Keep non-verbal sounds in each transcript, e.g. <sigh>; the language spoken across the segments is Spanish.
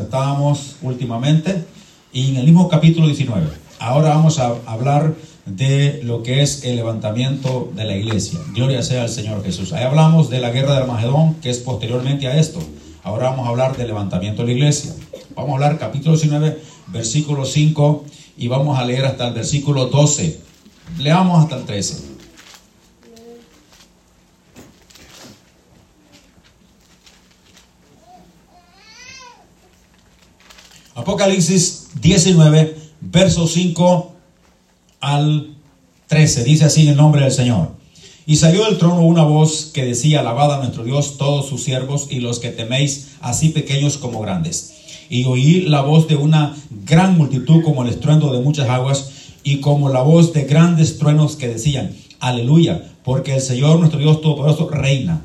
Estábamos últimamente y en el mismo capítulo 19. Ahora vamos a hablar de lo que es el levantamiento de la iglesia. Gloria sea al Señor Jesús. Ahí hablamos de la guerra de Armagedón, que es posteriormente a esto. Ahora vamos a hablar del levantamiento de la iglesia. Vamos a hablar capítulo 19, versículo 5 y vamos a leer hasta el versículo 12. Leamos hasta el 13. Apocalipsis 19, verso 5 al 13. Dice así el nombre del Señor. Y salió del trono una voz que decía, alabad a nuestro Dios todos sus siervos y los que teméis, así pequeños como grandes. Y oí la voz de una gran multitud como el estruendo de muchas aguas y como la voz de grandes truenos que decían, aleluya, porque el Señor nuestro Dios Todopoderoso reina.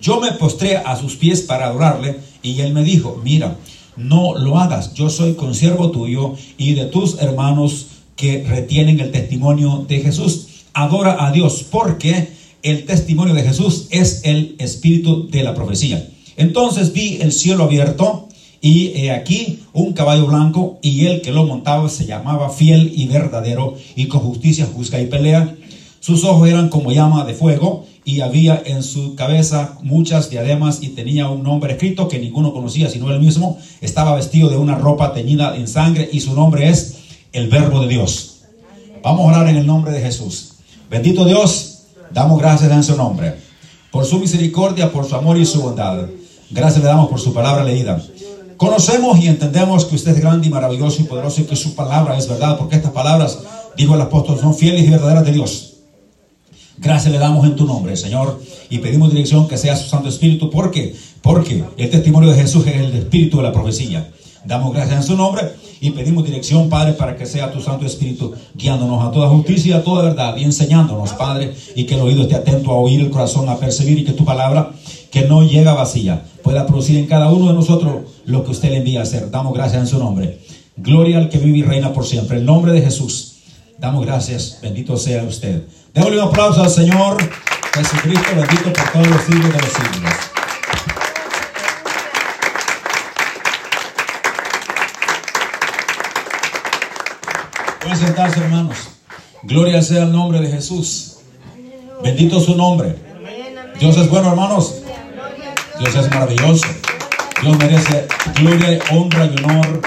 Yo me postré a sus pies para adorarle y él me dijo, mira, no lo hagas, yo soy consiervo tuyo y de tus hermanos que retienen el testimonio de Jesús. Adora a Dios porque el testimonio de Jesús es el espíritu de la profecía. Entonces vi el cielo abierto y he aquí un caballo blanco y el que lo montaba se llamaba fiel y verdadero y con justicia juzga y pelea. Sus ojos eran como llama de fuego y había en su cabeza muchas diademas y tenía un nombre escrito que ninguno conocía sino él mismo. Estaba vestido de una ropa teñida en sangre y su nombre es el Verbo de Dios. Vamos a orar en el nombre de Jesús. Bendito Dios, damos gracias en su nombre, por su misericordia, por su amor y su bondad. Gracias le damos por su palabra leída. Conocemos y entendemos que usted es grande y maravilloso y poderoso y que su palabra es verdad, porque estas palabras, dijo el apóstol, son fieles y verdaderas de Dios. Gracias le damos en tu nombre, Señor, y pedimos dirección que sea su Santo Espíritu. ¿Por qué? Porque el testimonio de Jesús es el espíritu de la profecía. Damos gracias en su nombre y pedimos dirección, Padre, para que sea tu Santo Espíritu guiándonos a toda justicia y a toda verdad y enseñándonos, Padre, y que el oído esté atento a oír, el corazón a percibir y que tu palabra, que no llega vacía, pueda producir en cada uno de nosotros lo que usted le envía a hacer. Damos gracias en su nombre. Gloria al que vive y reina por siempre. En nombre de Jesús. Damos gracias. Bendito sea usted. Démosle un aplauso al Señor Jesucristo, bendito por todos los siglos de los siglos. Pueden sentarse, hermanos. Gloria sea el nombre de Jesús. Bendito su nombre. Dios es bueno, hermanos. Dios es maravilloso. Dios merece gloria, honra y honor.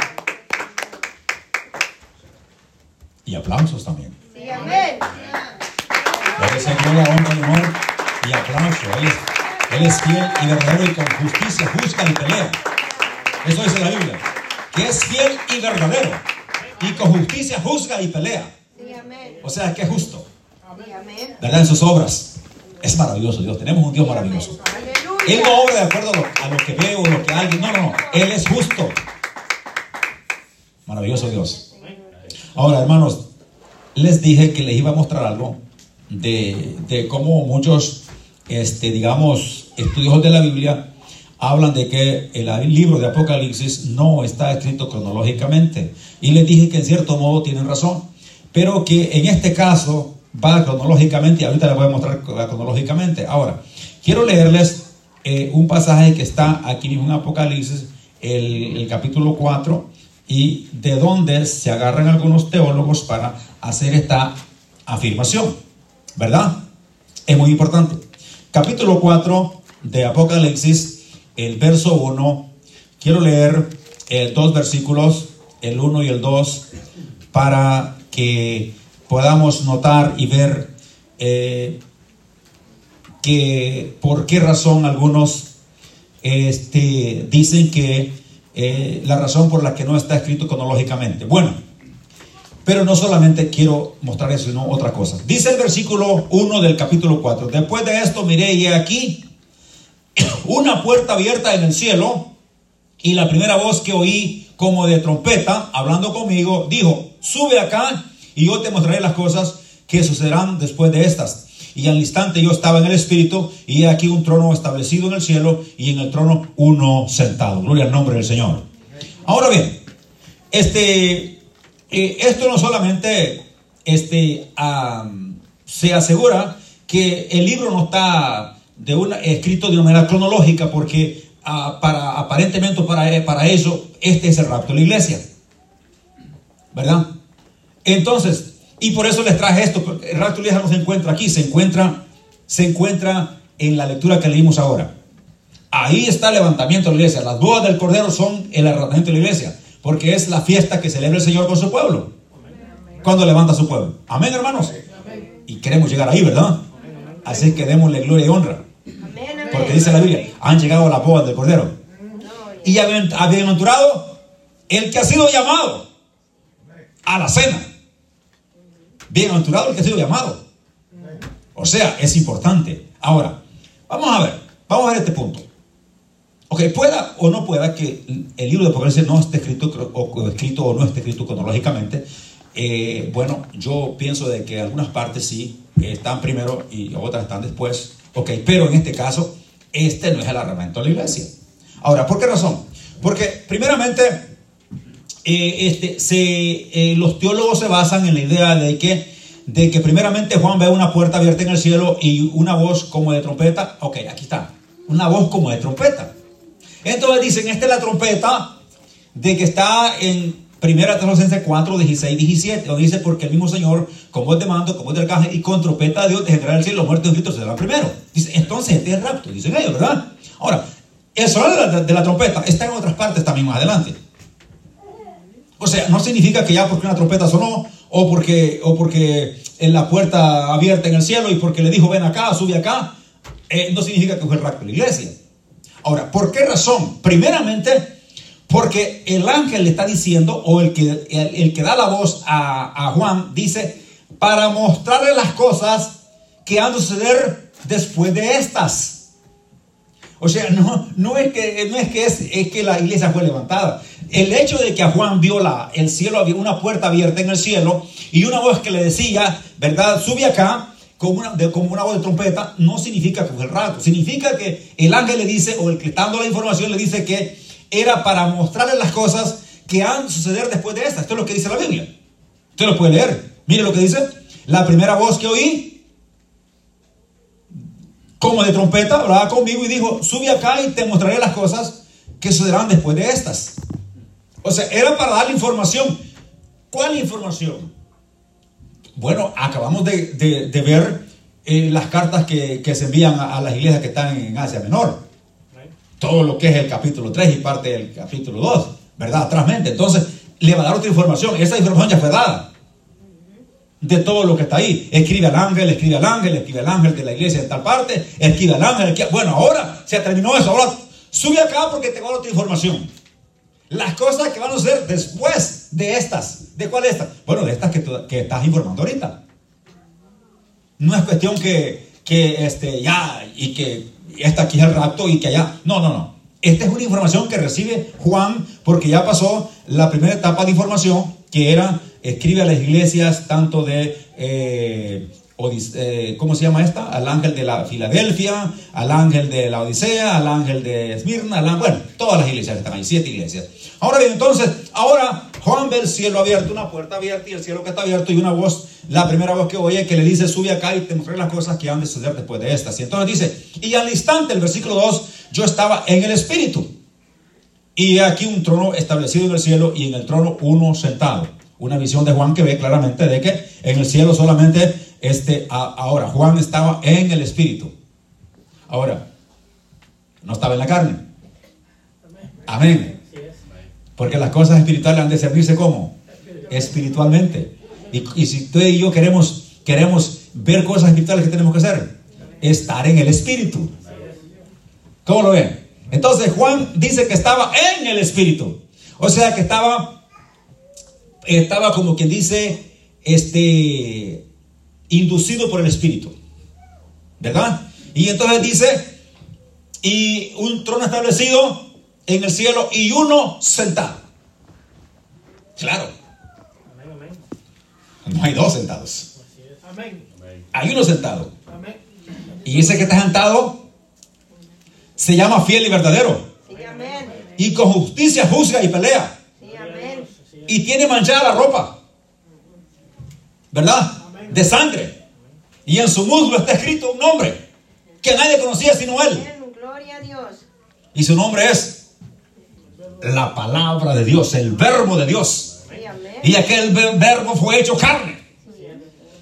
Y aplausos también. Amén. Merece gloria, honra honor y aplauso. Él es, él es fiel y verdadero y con justicia juzga y pelea. Eso dice la Biblia. Que es fiel y verdadero. Y con justicia juzga y pelea. O sea, que es justo. ¿Verdad? En sus obras. Es maravilloso Dios. Tenemos un Dios maravilloso. Él no obra de acuerdo a lo, a lo que ve o lo que alguien. No, no, no. Él es justo. Maravilloso Dios. Ahora, hermanos, les dije que les iba a mostrar algo de, de cómo muchos, este, digamos, estudiosos de la Biblia hablan de que el libro de Apocalipsis no está escrito cronológicamente. Y les dije que en cierto modo tienen razón, pero que en este caso va cronológicamente y ahorita les voy a mostrar cronológicamente. Ahora, quiero leerles eh, un pasaje que está aquí mismo en Apocalipsis, el, el capítulo 4, y de donde se agarran algunos teólogos para hacer esta afirmación, ¿verdad? Es muy importante. Capítulo 4 de Apocalipsis, el verso 1, quiero leer eh, dos versículos, el 1 y el 2, para que podamos notar y ver eh, que por qué razón algunos este, dicen que eh, la razón por la que no está escrito cronológicamente. Bueno, pero no solamente quiero mostrar eso, sino otra cosa. Dice el versículo 1 del capítulo 4. Después de esto miré y he aquí una puerta abierta en el cielo y la primera voz que oí como de trompeta hablando conmigo dijo, sube acá y yo te mostraré las cosas que sucederán después de estas. Y al instante yo estaba en el Espíritu y aquí un trono establecido en el cielo y en el trono uno sentado. Gloria al nombre del Señor. Ahora bien, este, eh, esto no solamente este, se asegura que el libro no está de una, escrito de una manera cronológica porque ah, para, aparentemente para, para eso este es el rapto de la iglesia. ¿Verdad? Entonces, y por eso les traje esto, el rapto de la iglesia no se encuentra aquí, se encuentra, se encuentra en la lectura que leímos ahora. Ahí está el levantamiento de la iglesia. Las bodas del Cordero son el arrebatamiento de la iglesia, porque es la fiesta que celebra el Señor con su pueblo. Cuando levanta su pueblo. Amén, hermanos. Y queremos llegar ahí, ¿verdad? Así que démosle gloria y honra. Porque dice la Biblia, han llegado a las bodas del Cordero. Y bienaventurado el que ha sido llamado a la cena. Bienaventurado el que ha sido llamado. O sea, es importante. Ahora, vamos a ver, vamos a ver este punto. Ok, pueda o no pueda que el libro de Apocalipsis no esté escrito o, escrito o no esté escrito cronológicamente. Eh, bueno, yo pienso de que algunas partes sí están primero y otras están después. Ok, pero en este caso, este no es el armamento de la iglesia. Ahora, ¿por qué razón? Porque primeramente, eh, este, se, eh, los teólogos se basan en la idea de que, de que primeramente Juan ve una puerta abierta en el cielo y una voz como de trompeta. Ok, aquí está. Una voz como de trompeta. Entonces dicen, esta es la trompeta de que está en Primera Tesalonicenses 4, 16, 17, donde dice, porque el mismo Señor, con voz de mando, con voz de arcángel y con trompeta de Dios, generar el cielo, los muertos y los serán primero. Dice, entonces este es el rapto, dicen ellos, ¿verdad? Ahora, el sonido de la, trompeta está en otras partes también más adelante. O sea, no significa que ya porque una trompeta sonó, o porque, o porque en la puerta abierta en el cielo y porque le dijo ven acá, sube acá, eh, no significa que fue el rapto de la iglesia. Ahora, ¿por qué razón? Primeramente, porque el ángel le está diciendo, o el que, el, que da la voz a, Juan, dice, para mostrarle las cosas que han de suceder después de estas. O sea, no, no es que, no es, que es, que la iglesia fue levantada. El hecho de que a Juan vio la, el cielo, una puerta abierta en el cielo y una voz que le decía, ¿verdad? Sube acá, como una, como una voz de trompeta, no significa que fue el rato. Significa que el ángel le dice, o el que está dando la información le dice que era para mostrarle las cosas que han de suceder después de esta. Esto es lo que dice la Biblia. Usted lo puede leer. Mire lo que dice. La primera voz que oí, como de trompeta, hablaba conmigo y dijo, sube acá y te mostraré las cosas que sucederán después de estas. O sea, era para darle información. ¿Cuál información? Bueno, acabamos de, ver eh, las cartas que, se envían a, a las iglesias que están en Asia Menor todo lo que es el capítulo 3 y parte del capítulo 2, ¿verdad? Atrásmente. Entonces, le va a dar otra información. Esa información ya fue dada. De todo lo que está ahí. Escribe al ángel, escribe al ángel, escribe al ángel de la iglesia en tal parte, escribe al ángel. Bueno, ahora se terminó eso. Ahora sube acá porque te va a dar otra información. Las cosas que van a suceder después de estas. ¿De cuál estas? Bueno, de estas que, que estás informando ahorita. No es cuestión que, que este, ya, y que esta aquí es el rapto y que allá. No, no, no. Esta es una información que recibe Juan porque ya pasó la primera etapa de información que era escribe a las iglesias tanto de eh, eh, ¿cómo se llama esta? Al ángel de la Filadelfia, al ángel de la Odisea, al ángel de Esmirna, bueno, todas las iglesias están ahí, siete iglesias. Ahora bien, entonces, ahora Juan ve el cielo abierto, una puerta abierta y el cielo que está abierto y una voz, la primera voz que oye que le dice, sube acá y te mostraré las cosas que han de suceder después de estas. Y entonces dice, y al instante, el versículo 2, yo estaba en el Espíritu. Y aquí un trono establecido en el cielo y en el trono uno sentado. Una visión de Juan que ve claramente de que en el cielo solamente este, ahora, Juan estaba en el Espíritu. Ahora, no estaba en la carne. Amén. Porque las cosas espirituales han de servirse como espiritualmente. Y, si tú y yo queremos, queremos ver cosas espirituales, ¿qué tenemos que hacer? Estar en el Espíritu. ¿Cómo lo ven? Entonces Juan dice que estaba en el Espíritu. O sea que estaba, estaba como quien dice, este, inducido por el Espíritu. ¿Verdad? Y entonces dice, y un trono establecido en el cielo y uno sentado. Claro. No hay dos sentados. Hay uno sentado. Y ese que está sentado se llama fiel y verdadero. Y con justicia juzga y pelea. Y tiene manchada la ropa. ¿Verdad? De sangre. Y en su muslo está escrito un nombre que nadie conocía sino él. Amén. Gloria a Dios. Y su nombre es la palabra de Dios, el verbo de Dios. Y aquel ver- verbo fue hecho carne.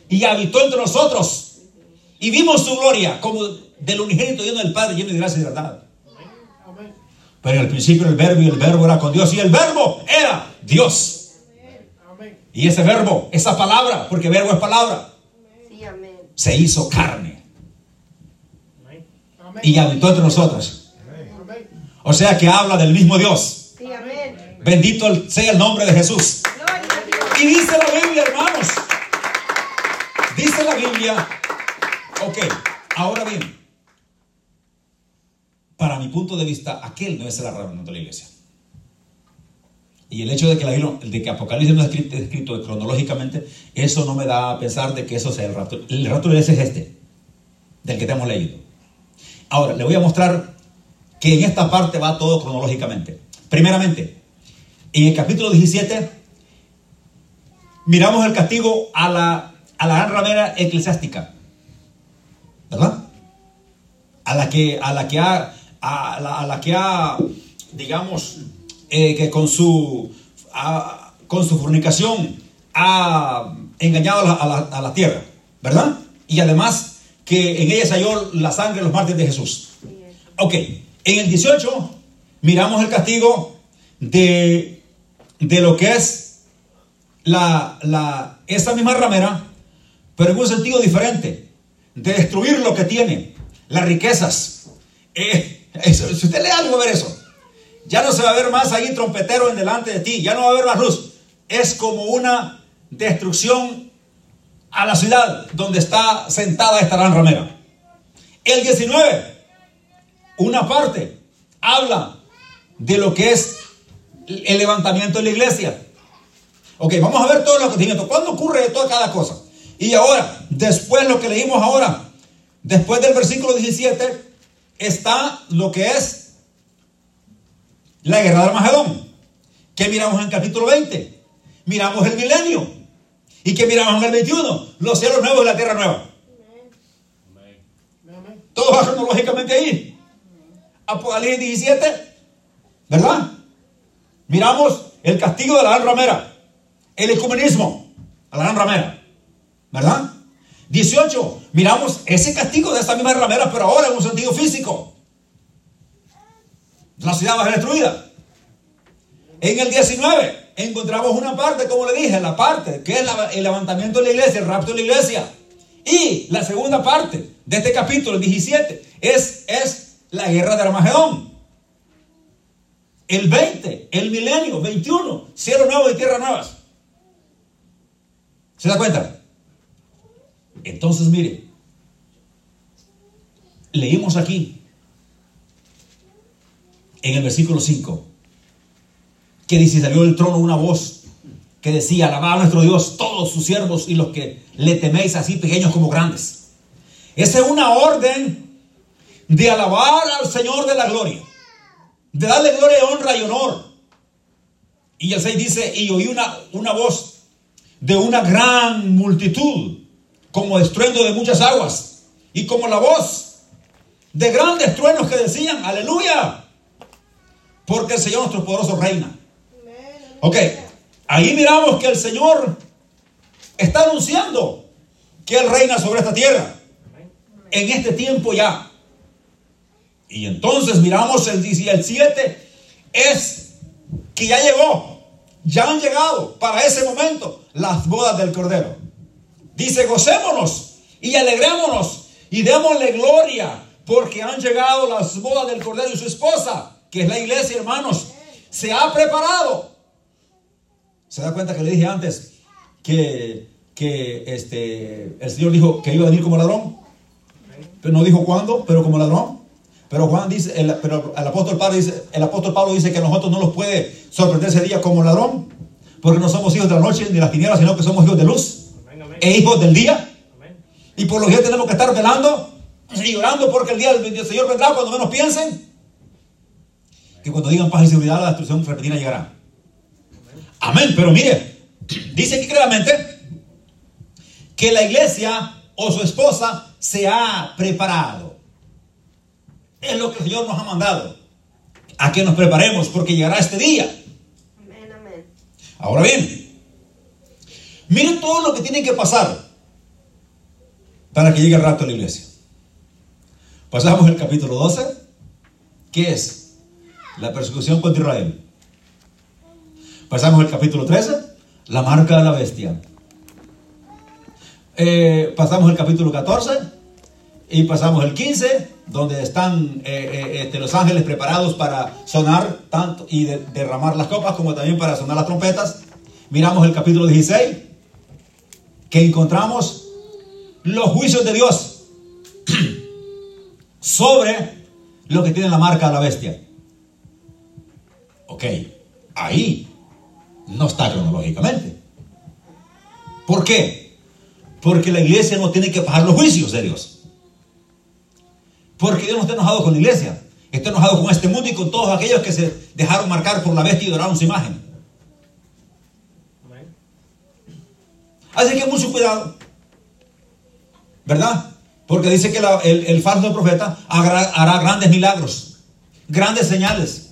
Y habitó entre nosotros. Y vimos su gloria como del unigénito lleno del Padre, lleno de gracia y de verdad. Pero en el principio el verbo y el verbo era con Dios. Y el verbo era Dios. Y ese verbo, esa palabra, porque verbo es palabra, se hizo carne. Y habitó entre nosotros. O sea que habla del mismo Dios. Bendito sea el nombre de Jesús. Y dice la Biblia, hermanos. Dice la Biblia. Ok, ahora bien. Para mi punto de vista, aquel no es el arrebatamiento de la iglesia. Y el hecho de que, la de que Apocalipsis no es escrito, cronológicamente, eso no me da a pensar de que eso sea el rapto. El rapto de iglesia es este, del que te hemos leído. Ahora, le voy a mostrar que en esta parte va todo cronológicamente. Primeramente, en el capítulo 17 miramos el castigo a la, a la gran ramera eclesiástica, ¿verdad? A la que, a la que ha, a la, que ha, digamos, eh, que con su, con su fornicación ha engañado a la, a la- a la tierra, ¿verdad? Y además que en ella se halló la sangre de los mártires de Jesús. Ok, en el 18 miramos el castigo de, de lo que es la, la, esa misma ramera, pero en un sentido diferente, de destruir lo que tiene, las riquezas. Eh, eso, si usted lee algo, va a ver eso. Ya no se va a ver más ahí trompetero en delante de ti, ya no va a haber más luz. Es como una destrucción a la ciudad donde está sentada esta gran ramera. El 19, una parte, habla de lo que es el levantamiento de la iglesia. Ok, vamos a ver todo el acontecimiento. ¿Cuándo ocurre toda cada cosa? Y ahora, después lo que leímos ahora, después del versículo 17, está lo que es la guerra de Armagedón. ¿Qué miramos en el capítulo 20? Miramos el milenio. ¿Y qué miramos en el 21? Los cielos nuevos y la tierra nueva. Todo va cronológicamente ahí. Apocalipsis 17, ¿verdad? Miramos el castigo de la gran ramera, el ecumenismo a la gran ramera, ¿verdad? 18, miramos ese castigo de esta misma ramera, pero ahora en un sentido físico. La ciudad va a ser destruida. En el 19 encontramos una parte, como le dije, la parte que es el levantamiento de la iglesia, el rapto de la iglesia. Y la segunda parte de este capítulo, el 17, es, es la guerra de Armagedón. El 20, el milenio, 21, cielo nuevo y tierra nuevas. ¿Se da cuenta? Entonces, mire, leímos aquí, en el versículo 5, que dice, salió del trono una voz que decía, alabad a nuestro Dios todos sus siervos y los que le teméis así pequeños como grandes. Esa es una orden de alabar al Señor de la gloria, de darle gloria, honra y honor. Y el 6 dice, y oí una, una voz de una gran multitud, como estruendo de muchas aguas, y como la voz de grandes truenos que decían, aleluya, porque el Señor nuestro poderoso reina. Ok, ahí miramos que el Señor está anunciando que Él reina sobre esta tierra en este tiempo ya. Y entonces miramos el 17, es que ya llegó, ya han llegado para ese momento las bodas del Cordero. Dice, gocémonos y alegrémonos y démosle gloria porque han llegado las bodas del Cordero y su esposa, que es la iglesia, hermanos, se ha preparado. ¿Se da cuenta que le dije antes que, que este, el Señor dijo que iba a venir como ladrón? Pero no dijo cuándo, pero como ladrón. Pero Juan dice, el, pero el apóstol Pablo dice, el apóstol Pablo dice que a nosotros no nos puede sorprender ese día como ladrón, porque no somos hijos de la noche ni de las tinieblas, sino que somos hijos de luz. amén. e hijos del día. Amén. Y por lo que tenemos que estar velando y llorando porque el día del del Señor vendrá cuando menos piensen. Que cuando digan paz y seguridad, la destrucción repentina llegará. Amén. Pero mire, dice aquí claramente que la iglesia o su esposa se ha preparado. Es lo que el Señor nos ha mandado. A que nos preparemos porque llegará este día. Amén, amén. Ahora bien, miren todo lo que tiene que pasar para que llegue el rato de la iglesia. Pasamos el capítulo 12, que es la persecución contra Israel. Pasamos el capítulo 13, la marca de la bestia. Eh, pasamos el capítulo 14 y pasamos el 15, donde están eh, eh, este, los ángeles preparados para sonar tanto y de- derramar las copas como también para sonar las trompetas. Miramos el capítulo 16, que encontramos los juicios de Dios <clears throat> sobre lo que tiene la marca de la bestia. Ok, ahí no está cronológicamente. ¿Por qué? Porque la iglesia no tiene que pagar los juicios de Dios. Porque Dios no está enojado con la iglesia. Está enojado con este mundo y con todos aquellos que se dejaron marcar por la bestia y adoraron su imagen. Así que mucho cuidado. ¿Verdad? Porque dice que la- el, el falso profeta hará, hará grandes milagros, grandes señales.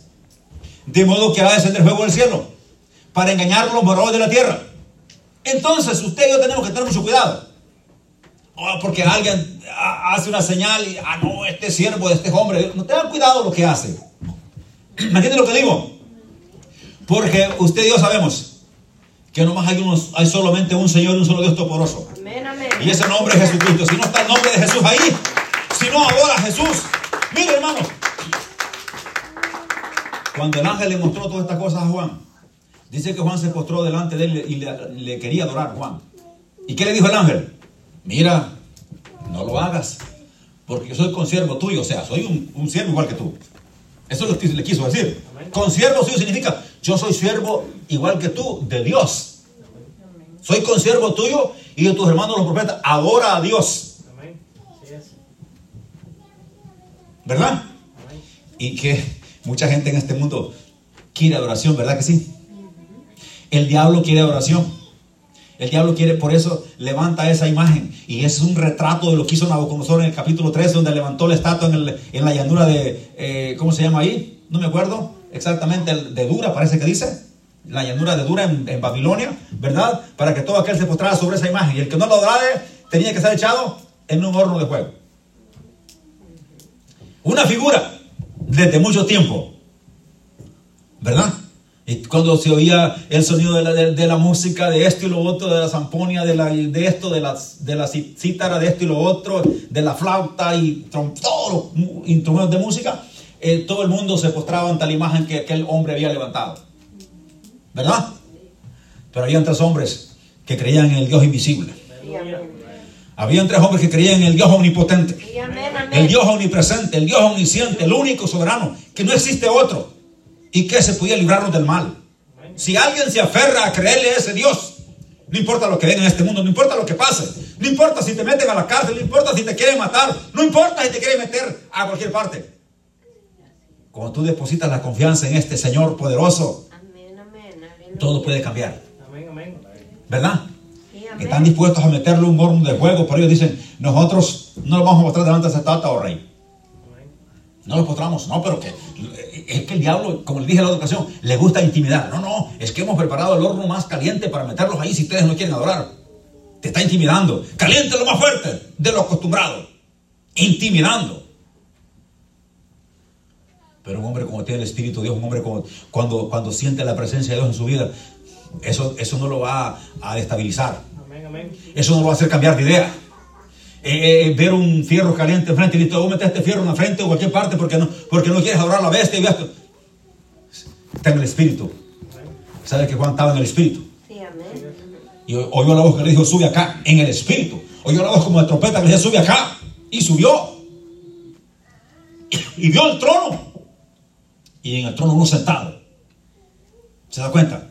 De modo que va a descender fuego del cielo para engañar a los moradores de la tierra. Entonces, usted y yo tenemos que tener mucho cuidado. Oh, porque alguien ah, hace una señal y, ah, no, este siervo de este hombre. No tengan cuidado lo que hace. <clears throat> ¿Me entiende lo que digo? Porque usted y yo sabemos que nomás hay, unos, hay solamente un Señor y un solo Dios Toporoso. Amén, amén. Y ese nombre es Jesucristo. Si no está el nombre de Jesús ahí, si no adora a Jesús, mire hermano. Cuando el ángel le mostró todas estas cosas a Juan, dice que Juan se postró delante de él y le, le quería adorar Juan. ¿Y qué le dijo el ángel? Mira, no lo hagas, porque yo soy consiervo tuyo, o sea, soy un, un siervo igual que tú. Eso es lo que le quiso decir. Consiervo suyo significa, yo soy siervo igual que tú, de Dios. Soy consiervo tuyo y de tus hermanos los profetas. Adora a Dios. ¿Verdad? Y que mucha gente en este mundo quiere adoración, ¿verdad que sí? El diablo quiere adoración. El diablo quiere, por eso levanta esa imagen. Y es un retrato de lo que hizo Nabucodonosor en el capítulo 3, donde levantó la estatua en, el- en la llanura de, eh, ¿cómo se llama ahí? No me acuerdo exactamente, de Dura, parece que dice. La llanura de Dura en, en Babilonia, ¿verdad? Para que todo aquel se postrara sobre esa imagen. Y el que no lo adorare tenía que ser echado en un horno de fuego. Una figura desde mucho tiempo. ¿Verdad? Y cuando se oía el sonido de la, de, de la música, de esto y lo otro, de la zamponia, de, la, de esto, de, las, de lací- cítara, de esto y lo otro, de la flauta y todos los instrumentos de música, eh, todo el mundo se postraba ante la imagen que aquel hombre había levantado. ¿Verdad? Pero habían tres hombres que creían en el Dios invisible. Habían tres hombres que creían en el Dios omnipotente. El Dios omnipresente, el Dios omnisciente, el único soberano, que no existe otro y que se podía librarnos del mal. Si alguien se aferra a creerle a ese Dios, no importa lo que venga en este mundo, no importa lo que pase, no importa si te meten a la cárcel, no importa si te quieren matar, no importa si te quieren meter a cualquier parte. Cuando tú depositas la confianza en este Señor poderoso, Amén, amén. Aleluya. todo puede cambiar, Amén, amén. ¿verdad? Sí, que están dispuestos a meterle un horno de fuego, pero ellos dicen, nosotros no lo vamos a mostrar delante de esa estatua, oh rey. No lo postramos, no, pero que es que el diablo, como le dije en la otra ocasión, le gusta intimidar. No, no, es que hemos preparado el horno más caliente para meterlos ahí si ustedes no quieren adorar. Te está intimidando. Caliente lo más fuerte de lo acostumbrado. Intimidando. Pero un hombre como tiene el Espíritu de Dios, un hombre como cuando, cuando siente la presencia de Dios en su vida, eso, eso no lo va a, a destabilizar. Eso no lo va a hacer cambiar de idea. Eh, eh, ver un fierro caliente enfrente y listo, vos metes este fierro en la frente o cualquier parte porque no, porque no quieres adorar a la bestia y esto. Está en el espíritu. ¿Sabes que Juan estaba en el espíritu? Sí, amén. Y oyó la voz que le dijo, sube acá, en el espíritu. Oyó la voz como de trompeta que le decía, sube acá. Y subió. <coughs> Y vio el trono. Y en el trono uno sentado. ¿Se da cuenta?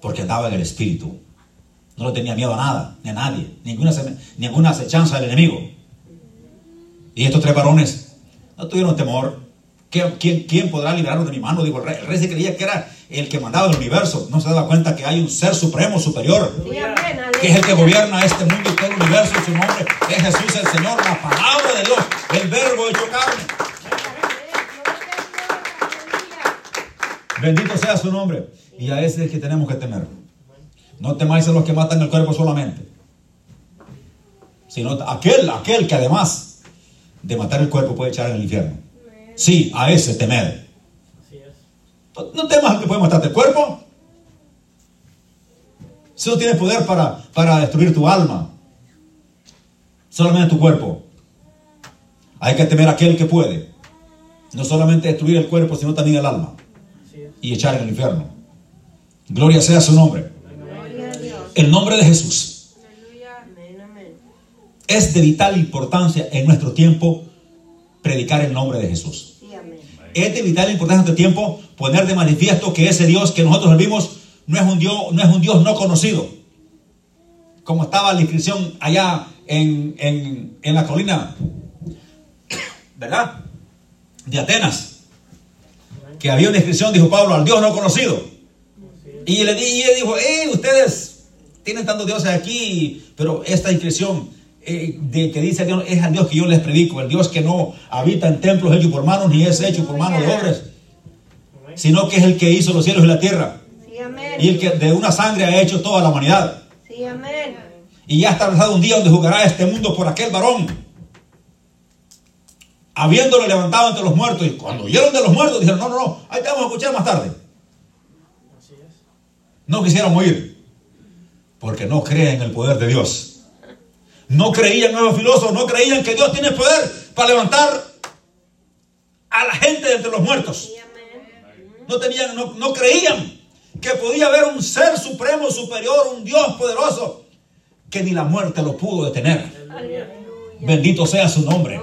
Porque andaba en el espíritu. No le tenía miedo a nada, ni a nadie, ninguna, ninguna acechanza del enemigo. Y estos tres varones no tuvieron temor. ¿Qué- ¿Quién, quién podrá librarnos de mi mano? Dijo el rey. El rey se creía que era el que mandaba el universo. No se daba cuenta que hay un ser supremo, superior, que es el que gobierna este mundo y todo el universo. Su nombre es Jesús el Señor, la palabra de Dios, el verbo hecho carne. Bendito sea su nombre. Y a ese es que tenemos que temer. No temáis a los que matan el cuerpo solamente. Sino aquel, aquel que además de matar el cuerpo puede echar en el infierno. Sí, a ese temed. No- temas que puede matarte el cuerpo. Si no tiene poder para, para destruir tu alma. Solamente tu cuerpo. Hay que temer a aquel que puede. No solamente destruir el cuerpo, sino también el alma. Y echar en el infierno. Gloria sea su nombre. El nombre de Jesús es de vital importancia en nuestro tiempo predicar el nombre de Jesús. Es de vital importancia en nuestro tiempo poner de manifiesto que ese Dios que nosotros vimos no es un Dios no, es un Dios no conocido. Como estaba la inscripción allá en, en- en la colina, ¿verdad? De Atenas. Que había una inscripción, dijo Pablo, al Dios no conocido. Y le y dijo, eh, ustedes tienen tantos dioses aquí, pero esta inscripción eh, de que dice Dios es al Dios que yo les predico, el Dios que no habita en templos hechos por manos, ni es hecho por manos de hombres, sino que es el que hizo los cielos y la tierra, Sí, amén. y el que de una sangre ha hecho toda la humanidad. Sí, amén. Y ya ha establecido un día donde jugará este mundo por aquel varón. Habiéndolo levantado entre los muertos. Y cuando oyeron de los muertos, dijeron, no, no, no, ahí te vamos a escuchar más tarde. Así es. No quisieron oír. Porque no creen en el poder de Dios. No creían en los filósofos, no creían que Dios tiene poder para levantar a la gente de entre los muertos. No tenían, no, no creían que podía haber un ser supremo, superior, un Dios poderoso, que ni la muerte lo pudo detener. Bendito sea su nombre.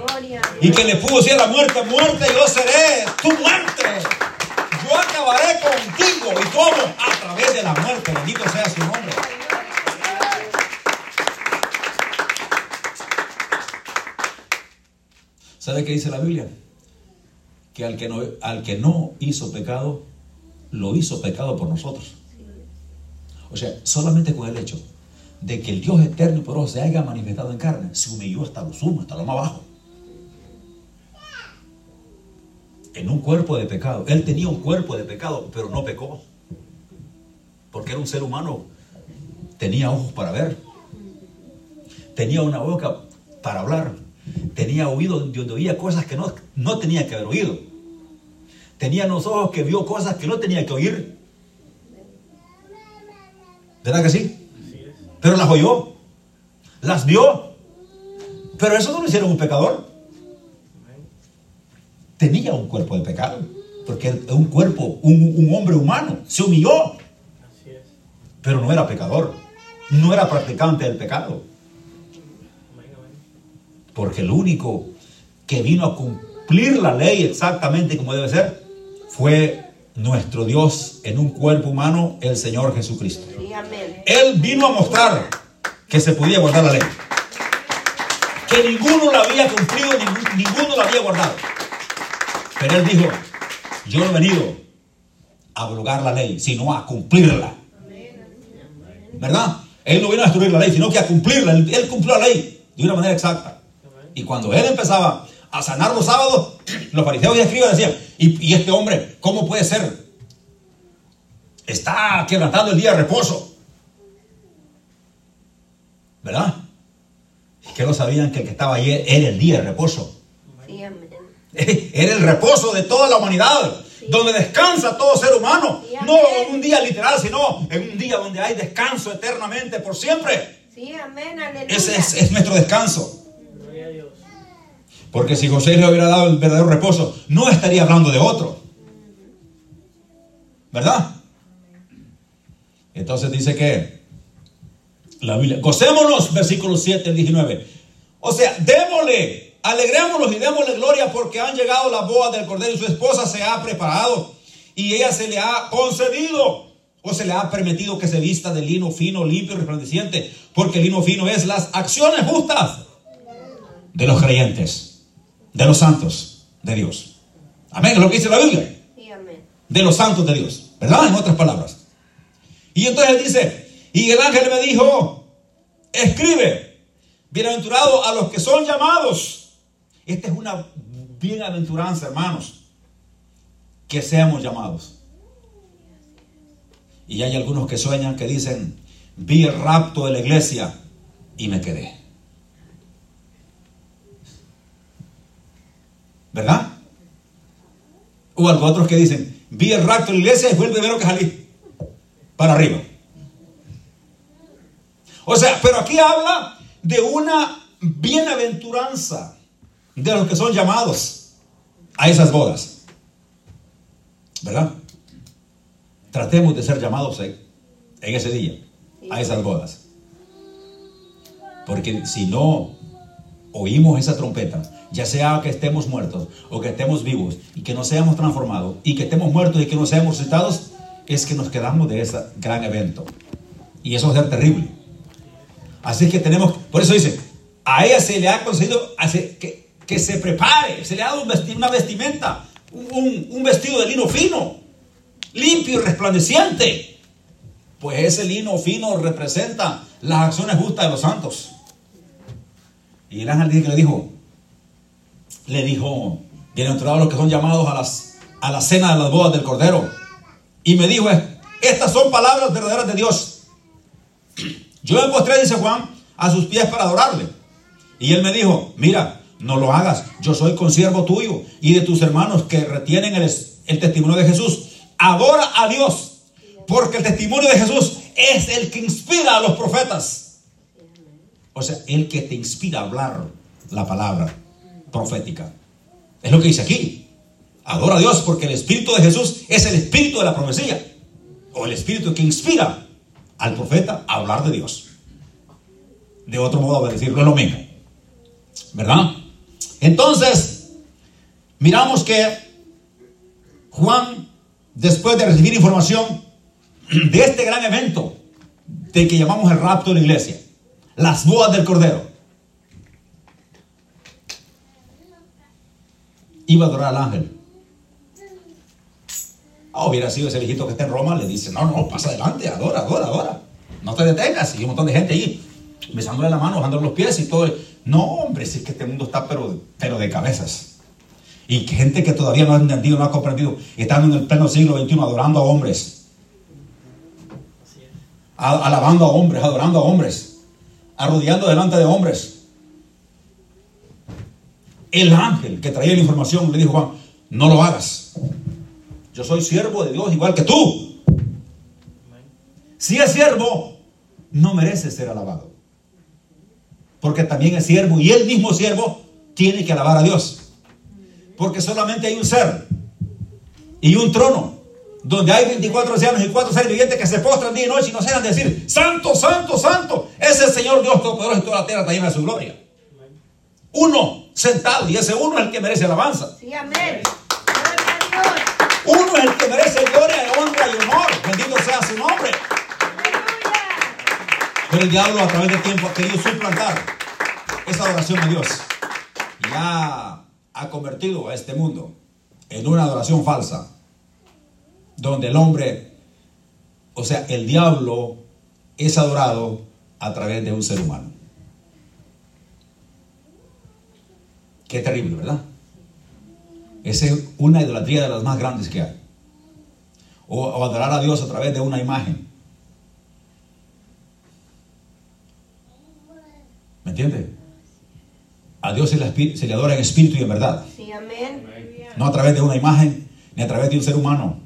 Y que le pudo decir a la muerte, muerte, yo seré tu muerte. Yo acabaré contigo. ¿Y cómo? A través de la muerte. Bendito sea su nombre. ¿Sabe qué dice la Biblia? Que al que no, hizo pecado, lo hizo pecado por nosotros. O sea, solamente con el hecho de que el Dios eterno y poderoso se haya manifestado en carne, se humilló hasta lo sumo, hasta lo más bajo. En un cuerpo de pecado. Él tenía un cuerpo de pecado, pero no pecó. Porque era un ser humano. Tenía ojos para ver. Tenía una boca para hablar. Tenía oído donde oía cosas que no, no tenía que haber oído. Tenía unos ojos que vio cosas que no tenía que oír. ¿Verdad que sí? Pero las oyó, las vio. Pero eso no lo hicieron un pecador. Tenía un cuerpo de pecado. Porque es un cuerpo, un, un hombre humano. Se humilló. Pero no era pecador. No era practicante del pecado. Porque el único que vino a cumplir la ley exactamente como debe ser fue nuestro Dios en un cuerpo humano, el Señor Jesucristo. Él vino a mostrar que se podía guardar la ley. Que ninguno la había cumplido, ninguno la había guardado. Pero él dijo, yo no he venido a abrogar la ley, sino a cumplirla. ¿Verdad? Él no vino a destruir la ley, sino que a cumplirla. Él, él cumplió la ley de una manera exacta. Y cuando él empezaba a sanar los sábados, los fariseos y escribas decían, ¿y, y este hombre cómo puede ser? Está quebrantando el día de reposo. ¿Verdad? Es que no sabían que el que estaba allí era el día de reposo. Sí. <laughs> Era el reposo de toda la humanidad, donde descansa todo ser humano. Sí, No en un día literal, sino en un día donde hay descanso eternamente, por siempre. Sí, amén. Aleluya. Ese es, es nuestro descanso. Porque si José le hubiera dado el verdadero reposo, no estaría hablando de otro. ¿Verdad? Entonces dice que la Biblia, gocémonos, versículo 7 al 19. O sea, démosle, alegrémonos y démosle gloria porque han llegado las bodas del Cordero y su esposa se ha preparado y ella se le ha concedido. o se le ha permitido que se vista de lino fino, limpio y resplandeciente, porque el lino fino es las acciones justas de los creyentes, de los santos de Dios. Amén, es lo que dice la Biblia, Sí, amén. de los santos de Dios, ¿verdad? En otras palabras. Y entonces dice, y el ángel me dijo, escribe, bienaventurado a los que son llamados. Esta es una bienaventuranza, hermanos, que seamos llamados. Y hay algunos que sueñan que dicen, vi el rapto de la iglesia y me quedé. ¿Verdad? O algo otros que dicen, vi el rapto de la iglesia y fue el primero que salí. Para arriba. O sea, pero aquí habla de una bienaventuranza de los que son llamados a esas bodas. ¿Verdad? Tratemos de ser llamados en, en ese día a esas bodas. Porque si no oímos esa trompeta, ya sea que estemos muertos o que estemos vivos y que no seamos transformados y que estemos muertos y que no seamos resucitados, es que nos quedamos de ese gran evento. Y eso va a ser terrible. Así que tenemos, por eso dice, a ella se le ha hace- que, que se prepare, se le ha dado una vestimenta, un- un vestido de lino fino, limpio y resplandeciente. Pues ese lino fino representa las acciones justas de los santos. Y el ángel dice que le dijo, le dijo, bienaventurados los que son llamados a, las, a la cena de las bodas del Cordero. Y me dijo, estas son palabras verdaderas de Dios. Yo me postré, dice Juan, a sus pies para adorarle. Y él me dijo, mira, no lo hagas, yo soy consiervo tuyo y de tus hermanos que retienen el, el testimonio de Jesús. Adora a Dios, porque el testimonio de Jesús es el que inspira a los profetas. O sea, el que te inspira a hablar la palabra profética. Es lo que dice aquí. Adora a Dios porque el Espíritu de Jesús es el Espíritu de la profecía. O el Espíritu que inspira al profeta a hablar de Dios. De otro modo, decirlo lo mismo. ¿Verdad? Entonces, miramos que Juan, después de recibir información de este gran evento, de que llamamos el rapto de la iglesia, las bodas del Cordero, iba a adorar al ángel. Ah, hubiera sido ese viejito que está en Roma, le dice, no, no, pasa adelante, adora, adora, adora. No te detengas. Y un montón de gente ahí, besándole la mano, bajándole los pies y todo. No, hombre, si es que este mundo está pero, pero de cabezas. Y gente que todavía no ha entendido, no ha comprendido, estando en el pleno siglo XXI adorando a hombres. Alabando a hombres, adorando a hombres, arrodillando delante de hombres. El ángel que traía la información le dijo Juan, no lo hagas. Yo soy siervo de Dios igual que tú. Si es siervo, no merece ser alabado. Porque también es siervo y el mismo siervo tiene que alabar a Dios. Porque solamente hay un ser y un trono donde hay 24 ancianos y 4 seres vivientes que se postran día y noche y no cesan de decir, Santo, Santo, Santo, es el Señor Dios Todopoderoso y toda la tierra está llena de su gloria. Uno sentado y ese uno es el que merece alabanza. Sí, amén. Uno es el que merece gloria, honra y honor. Bendito sea su nombre. Pero el diablo a través del tiempo ha querido suplantar esa adoración a Dios. Y ha, ha convertido a este mundo en una adoración falsa. Donde el hombre, o sea, el diablo es adorado a través de un ser humano. Qué terrible, ¿verdad? Esa es una idolatría de las más grandes que hay. O, o adorar a Dios a través de una imagen. ¿Me entiende? A Dios se le, se le adora en espíritu y en verdad. Sí, amén. No a través de una imagen ni a través de un ser humano.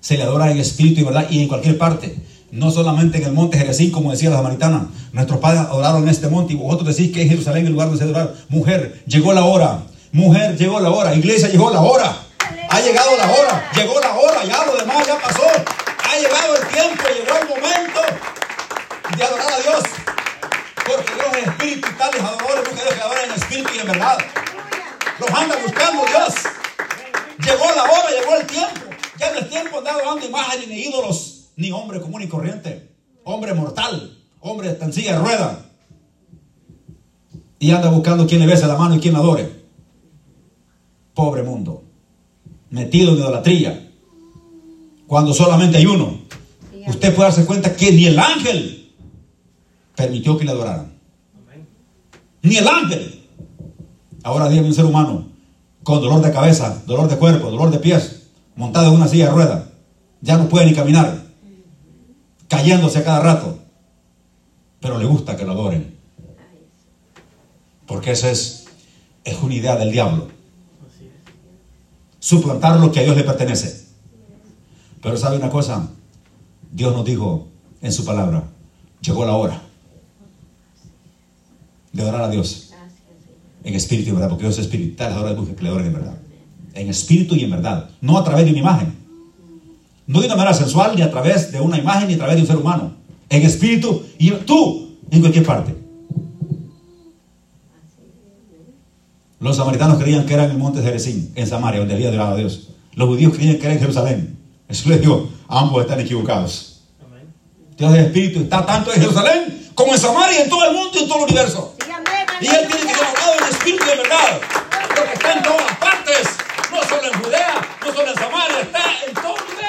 Se le adora en espíritu y verdad y en cualquier parte. No solamente en el monte Jerezín, como decía la samaritana. Nuestros padres adoraron en este monte y vosotros decís que es Jerusalén el lugar donde se adorar. Mujer, llegó la hora. Mujer, llegó la hora. Iglesia, llegó la hora. Ha llegado la hora. Llegó la hora. Ya lo demás ya pasó. Ha llegado el tiempo. Llegó el momento de adorar a Dios. Porque Dios es espíritu y tales adoradores, mujeres que adoran en espíritu y en verdad. Los anda buscando Dios. Llegó la hora, llegó el tiempo. Ya no es tiempo de andar adorando imágenes ni ídolos. Ni hombre común y corriente, hombre mortal, hombre tan silla de rueda. Y anda buscando quien le bese la mano y quien la adore. Pobre mundo, metido en idolatría, cuando solamente hay uno. Usted puede darse cuenta que ni el ángel permitió que le adoraran. Ni el ángel. Ahora dígame un ser humano con dolor de cabeza, dolor de cuerpo, dolor de pies, montado en una silla de rueda. Ya no puede ni caminar. Cayéndose a cada rato. Pero le gusta que lo adoren. Porque esa es, es una idea del diablo. Suplantar lo que a Dios le pertenece. Pero sabe una cosa, Dios nos dijo en su palabra, llegó la hora de adorar a Dios. En espíritu y verdad, porque Dios es espíritu. Tal es la hora que le adoren en verdad. En espíritu y en verdad. No a través de una imagen. No de una manera sensual, ni a través de una imagen, ni a través de un ser humano. En espíritu y tú, en cualquier parte. Los samaritanos creían que era en el monte Jerezín, en Samaria, donde había adorado a Dios. Los judíos creían que era en Jerusalén. Eso les digo, ambos están equivocados. Dios es espíritu, está tanto en Jerusalén como en Samaria, en todo el mundo y en todo el universo. Y él tiene que ser adorado en espíritu y en verdad. Porque está en todas partes. No solo en Judea, no solo en Samaria, está en todo el universo.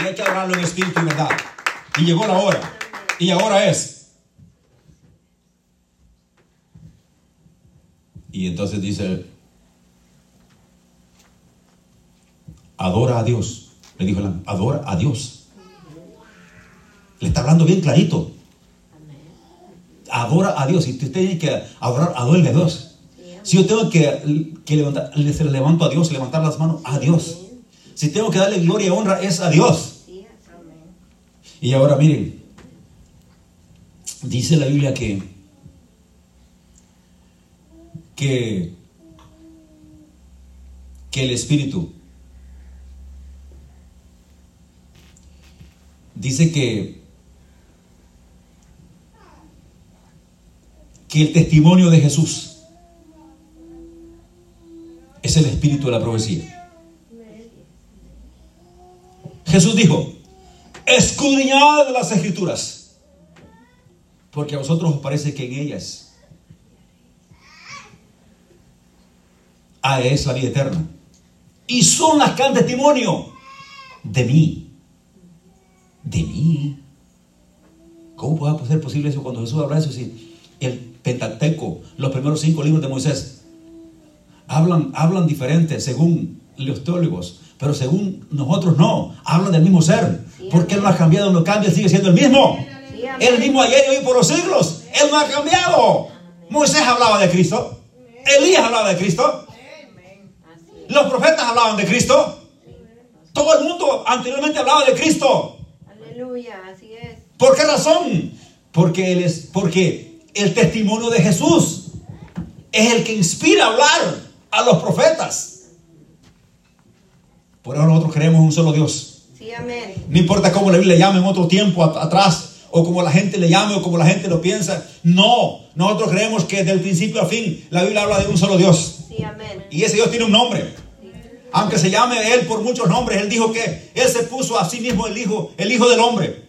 Y hay que adorarlo en espíritu y verdad. Y llegó la hora. Y ahora es. Y entonces dice, adora a Dios. Le dijo el ángel, adora a Dios. Le está hablando bien clarito. Adora a Dios. Y usted tiene que adorar, adorarle a Dios. Si yo tengo que, levantar, levanto a Dios, levantar las manos a Dios. Si tengo que darle gloria y honra, es a Dios. Y ahora miren, dice la Biblia que, que, que el Espíritu dice que, que el testimonio de Jesús es el espíritu de la profecía. Jesús dijo, escudriñad las escrituras, porque a vosotros os parece que en ellas ah, es la vida eterna. Y son las que dan testimonio de mí. De mí. ¿Cómo puede ser posible eso cuando Jesús habla de eso? El Pentateuco, los primeros cinco libros de Moisés, hablan, hablan diferente según los teólogos, pero según nosotros no, hablan del mismo ser. Porque Él no ha cambiado, no cambia, sigue siendo el mismo. El mismo ayer y hoy por los siglos. Él no ha cambiado. Moisés hablaba de Cristo. Elías hablaba de Cristo. Los profetas hablaban de Cristo. Todo el mundo anteriormente hablaba de Cristo. Aleluya. Así es. ¿Por qué razón? Porque, él es, porque el testimonio de Jesús es el que inspira a hablar a los profetas. Por eso nosotros creemos en un solo Dios. Sí, amén. No importa cómo la Biblia le llame en otro tiempo at- atrás, o como la gente le llame, o como la gente lo piensa. No, nosotros creemos que del principio a fin la Biblia habla de un solo Dios. Sí, amén. Y ese Dios tiene un nombre. Aunque se llame Él por muchos nombres, Él dijo que Él se puso a sí mismo el Hijo, el Hijo del Hombre.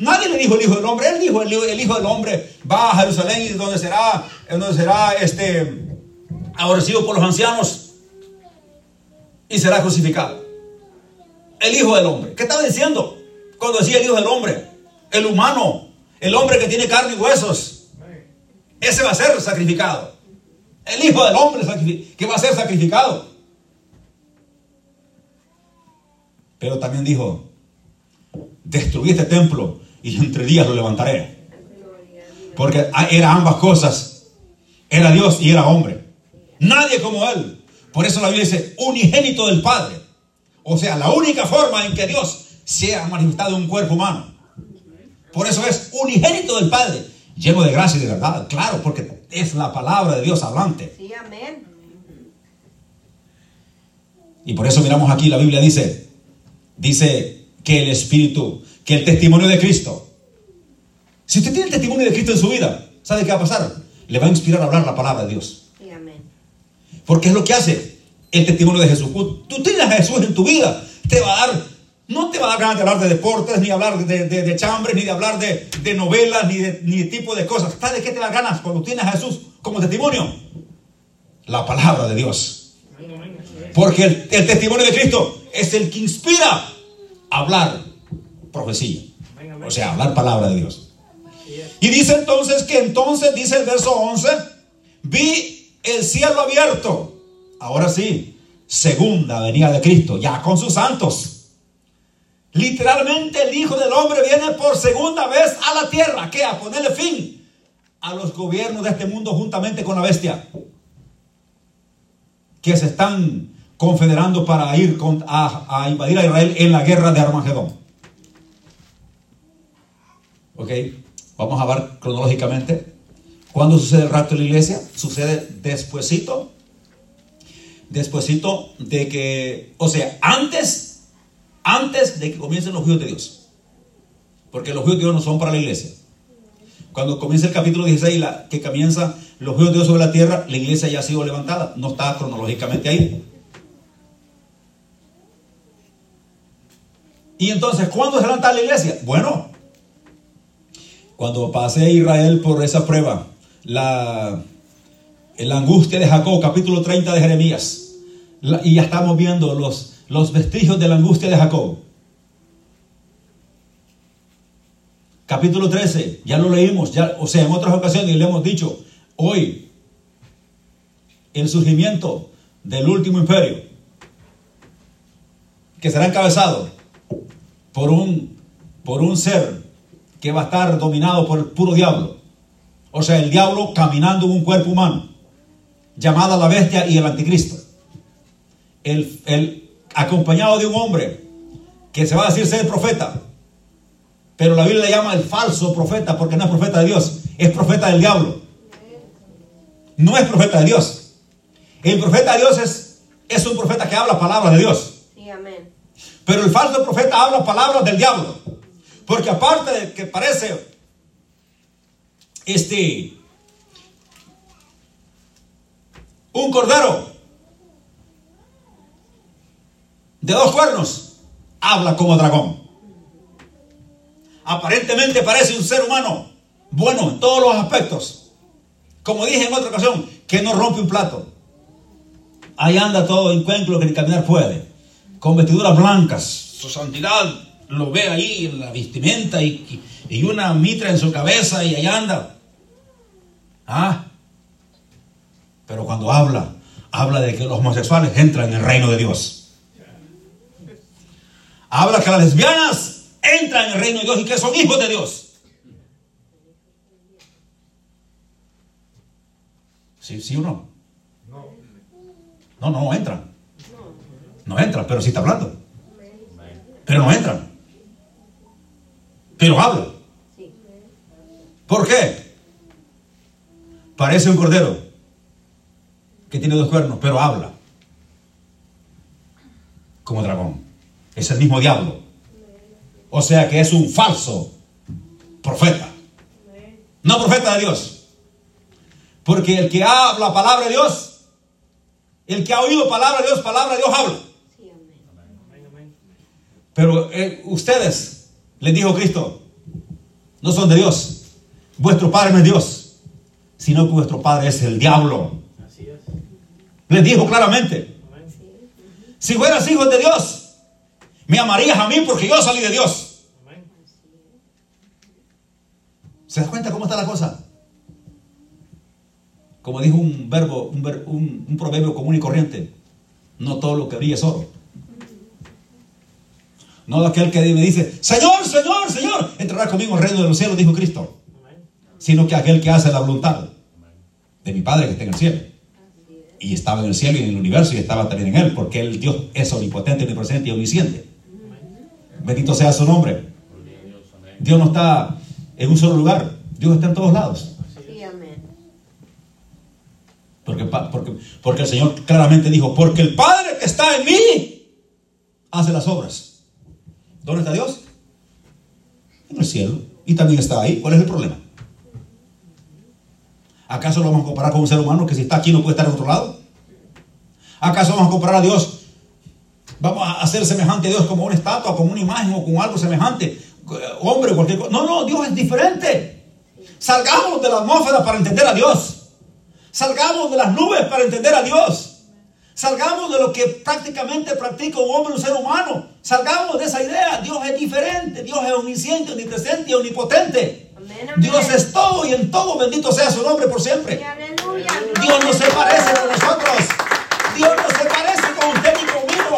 Nadie le dijo el Hijo del Hombre, Él dijo el, Hijo- el Hijo del Hombre va a Jerusalén y donde será, donde será este, aborrecido por los ancianos y será crucificado. El Hijo del Hombre. ¿Qué estaba diciendo cuando decía el Hijo del Hombre? El humano, el hombre que tiene carne y huesos. Ese va a ser sacrificado. El Hijo del Hombre que va a ser sacrificado. Pero también dijo, destruí este templo y en tres días lo levantaré. Porque a- era ambas cosas. Era Dios y era hombre. Nadie como Él. Por eso la Biblia dice, unigénito del Padre. O sea, la única forma en que Dios sea manifestado en un cuerpo humano. Por eso es unigénito del Padre, lleno de gracia y de verdad. Claro, porque es la palabra de Dios hablante. Sí, amén. Y por eso miramos aquí, la Biblia dice, dice que el Espíritu, que el testimonio de Cristo. Si usted tiene el testimonio de Cristo en su vida, ¿sabe qué va a pasar? Le va a inspirar a hablar la palabra de Dios. Porque es lo que hace el testimonio de Jesús. Tú tienes a Jesús en tu vida, te va a dar, no te va a dar ganas de hablar de deportes, ni hablar de, de, de chambres, ni de hablar de, de novelas, ni de, ni tipo de cosas. ¿Sabes de qué te da ganas cuando tienes a Jesús como testimonio? La palabra de Dios. Porque el, el testimonio de Cristo es el que inspira hablar profecía. O sea, hablar palabra de Dios. Y dice entonces que entonces, dice el verso 11, vi el cielo abierto. Ahora sí, segunda venida de Cristo, ya con sus santos. Literalmente el Hijo del Hombre viene por segunda vez a la tierra, que a ponerle fin a los gobiernos de este mundo juntamente con la bestia, que se están confederando para ir a, invadir a Israel en la guerra de Armagedón. Ok, vamos a ver cronológicamente. ¿Cuándo sucede el rapto de la iglesia? Sucede despuesito. Despuesito de que, o sea, antes, antes de que comiencen los juicios de Dios. Porque los juicios de Dios no son para la iglesia. Cuando comienza el capítulo 16, la- que comienza los juicios de Dios sobre la tierra, la iglesia ya ha sido levantada. No está cronológicamente ahí. Y entonces, ¿cuándo se levanta la iglesia? Bueno, cuando pase Israel por esa prueba, la, angustia de Jacob, capítulo 30 de Jeremías, y ya estamos viendo los, los vestigios de la angustia de Jacob. Capítulo 13, ya lo leímos, ya, o sea, en otras ocasiones le hemos dicho, hoy, el surgimiento del último imperio, que será encabezado por un, por un ser que va a estar dominado por el puro diablo. O sea, el diablo caminando en un cuerpo humano, llamada la bestia y el anticristo. El, el acompañado de un hombre que se va a decir ser profeta, pero la Biblia le llama el falso profeta porque no es profeta de Dios, es profeta del diablo. No es profeta de Dios. El profeta de Dios es, es un profeta que habla palabras de Dios. Sí, amén. Pero el falso profeta habla palabras del diablo. Porque aparte de que parece este un cordero de dos cuernos, habla como dragón. Aparentemente parece un ser humano bueno en todos los aspectos. Como dije en otra ocasión, que no rompe un plato. Ahí anda todo encuentro que ni caminar puede. Con vestiduras blancas. Su santidad lo ve ahí en la vestimenta y, y- y una mitra en su cabeza y ahí anda. Ah. Pero cuando habla, habla de que los homosexuales entran en el reino de Dios. Habla que las lesbianas entran en el reino de Dios y que son hijos de Dios. ¿Sí, sí o no? No, no entran. No entran, pero sí está hablando. Pero no entran. Pero habla. ¿Por qué? Parece un cordero que tiene dos cuernos, pero habla como dragón. Es el mismo diablo. O sea que es un falso profeta. No profeta de Dios. Porque el que habla palabra de Dios, el que ha oído palabra de Dios, palabra de Dios habla. Sí, amén. Amén, amén. Pero eh, ustedes, les dijo Cristo, no son de Dios. Vuestro Padre no es Dios, sino que vuestro Padre es el diablo. Así es. Les dijo claramente, si fueras hijos de Dios, me amarías a mí porque yo salí de Dios. ¿Se da cuenta cómo está la cosa? Como dijo un verbo, un, ver- un- un proverbio común y corriente, no todo lo que brilla es oro. No aquel que me dice, Señor, Señor, Señor, entrará conmigo al reino de los cielos, dijo Cristo. Sino que aquel que hace la voluntad de mi Padre que está en el cielo. Y estaba en el cielo y en el universo y estaba también en él, porque el Dios es omnipotente, omnipresente y omnisciente. Bendito sea su nombre. Dios no está en un solo lugar, Dios está en todos lados. Porque, porque, porque el Señor claramente dijo, porque el Padre que está en mí hace las obras. ¿Dónde está Dios? En el cielo. Y también está ahí. ¿Cuál es el problema? ¿Acaso lo vamos a comparar con un ser humano que si está aquí no puede estar en otro lado? ¿Acaso vamos a comparar a Dios? Vamos a hacer semejante a Dios como una estatua, como una imagen o como algo semejante. Hombre, cualquier cosa. No, no, Dios es diferente. Salgamos de la atmósfera para entender a Dios. Salgamos de las nubes para entender a Dios. Salgamos de lo que prácticamente practica un hombre, un ser humano. Salgamos de esa idea. Dios es diferente. Dios es omnisciente, omnipresente y omnipotente. Amén, amén. Dios es todo y en todo. Bendito sea su nombre por siempre. Dios no se parece con nosotros. Dios no se parece con usted ni conmigo.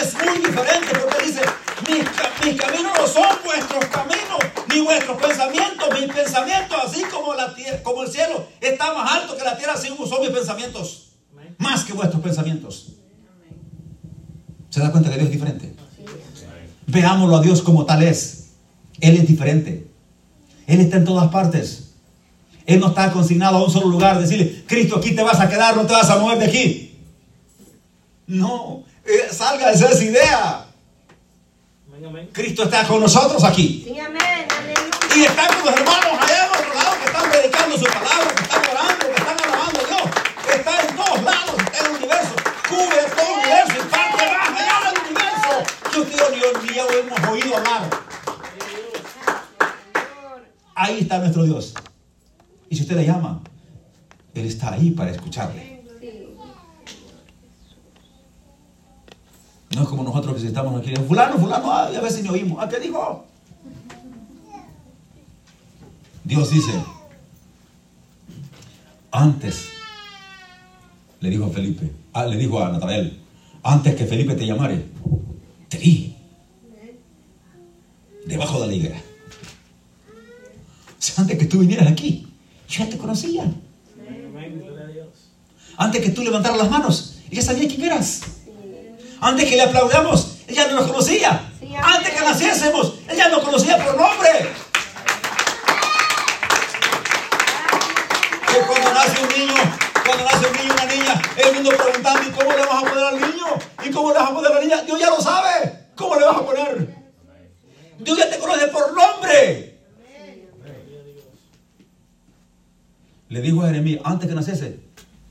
Es muy diferente porque dice, mis, ca- mis caminos no son vuestros caminos, ni vuestros pensamientos. Mis pensamientos, así como, la tie- como el cielo está más alto que la tierra, así son mis pensamientos. Más que vuestros pensamientos. ¿Se da cuenta que Dios es diferente? Veámoslo a Dios como tal es. Él es diferente. Él está en todas partes. Él no está consignado a un solo lugar. Decirle, Cristo, aquí te vas a quedar, no te vas a mover de aquí. No, eh, salga de esa idea. Cristo está con nosotros aquí. Sí, amén, aleluya. Y están con los hermanos allá en otro lado que están predicando su palabra, que están orando, que están alabando a Dios. Está en todos universo. Cubre todo el universo y parte más del universo. Y yo ni yo hemos oído hablar. Ahí está nuestro Dios. Y si usted le llama, Él está ahí para escucharle. No es como nosotros que estamos aquí, fulano, fulano, a veces ni oímos. ¿A qué dijo? Dios dice, antes, le dijo a Felipe, ah, le dijo a Natanael, antes que Felipe te llamare, te vi debajo de la higuera. O sea, antes que tú vinieras aquí, yo ya te conocía. Antes que tú levantaras las manos, ella sabía quién eras. Antes que le aplaudamos, ella no nos conocía. Antes que naciésemos, ella nos conocía por nombre. Que cuando nace un niño, cuando nace un niño el mundo preguntando, ¿y cómo le vas a poner al niño? ¿Y cómo le vas a poner a la niña? Dios ya lo sabe. ¿Cómo le vas a poner? Dios ya te conoce por nombre. Le dijo a Jeremías, antes que naciese,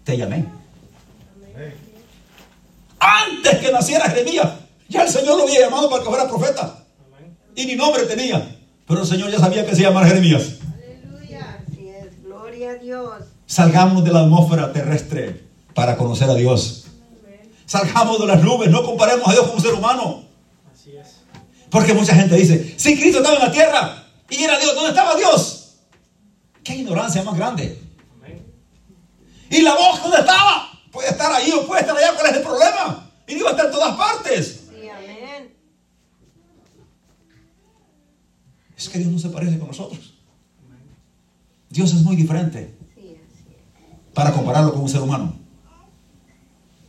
te llamé. Antes que naciera Jeremías, ya el Señor lo había llamado para que fuera profeta. Y ni nombre tenía. Pero el Señor ya sabía que se llamara Jeremías. Aleluya. Así es. Gloria a Dios. Salgamos de la atmósfera terrestre para conocer a Dios. Salgamos de las nubes, no comparemos a Dios con un ser humano. Así es. Porque mucha gente dice, si Cristo estaba en la tierra y era Dios, ¿dónde estaba Dios? Qué ignorancia más grande. Amén. ¿Y la voz dónde estaba? Puede estar ahí o puede estar allá, ¿cuál es el problema? Y Dios está en todas partes. Sí, amén. Es que Dios no se parece con nosotros. Dios es muy diferente Sí, así es. para compararlo con un ser humano.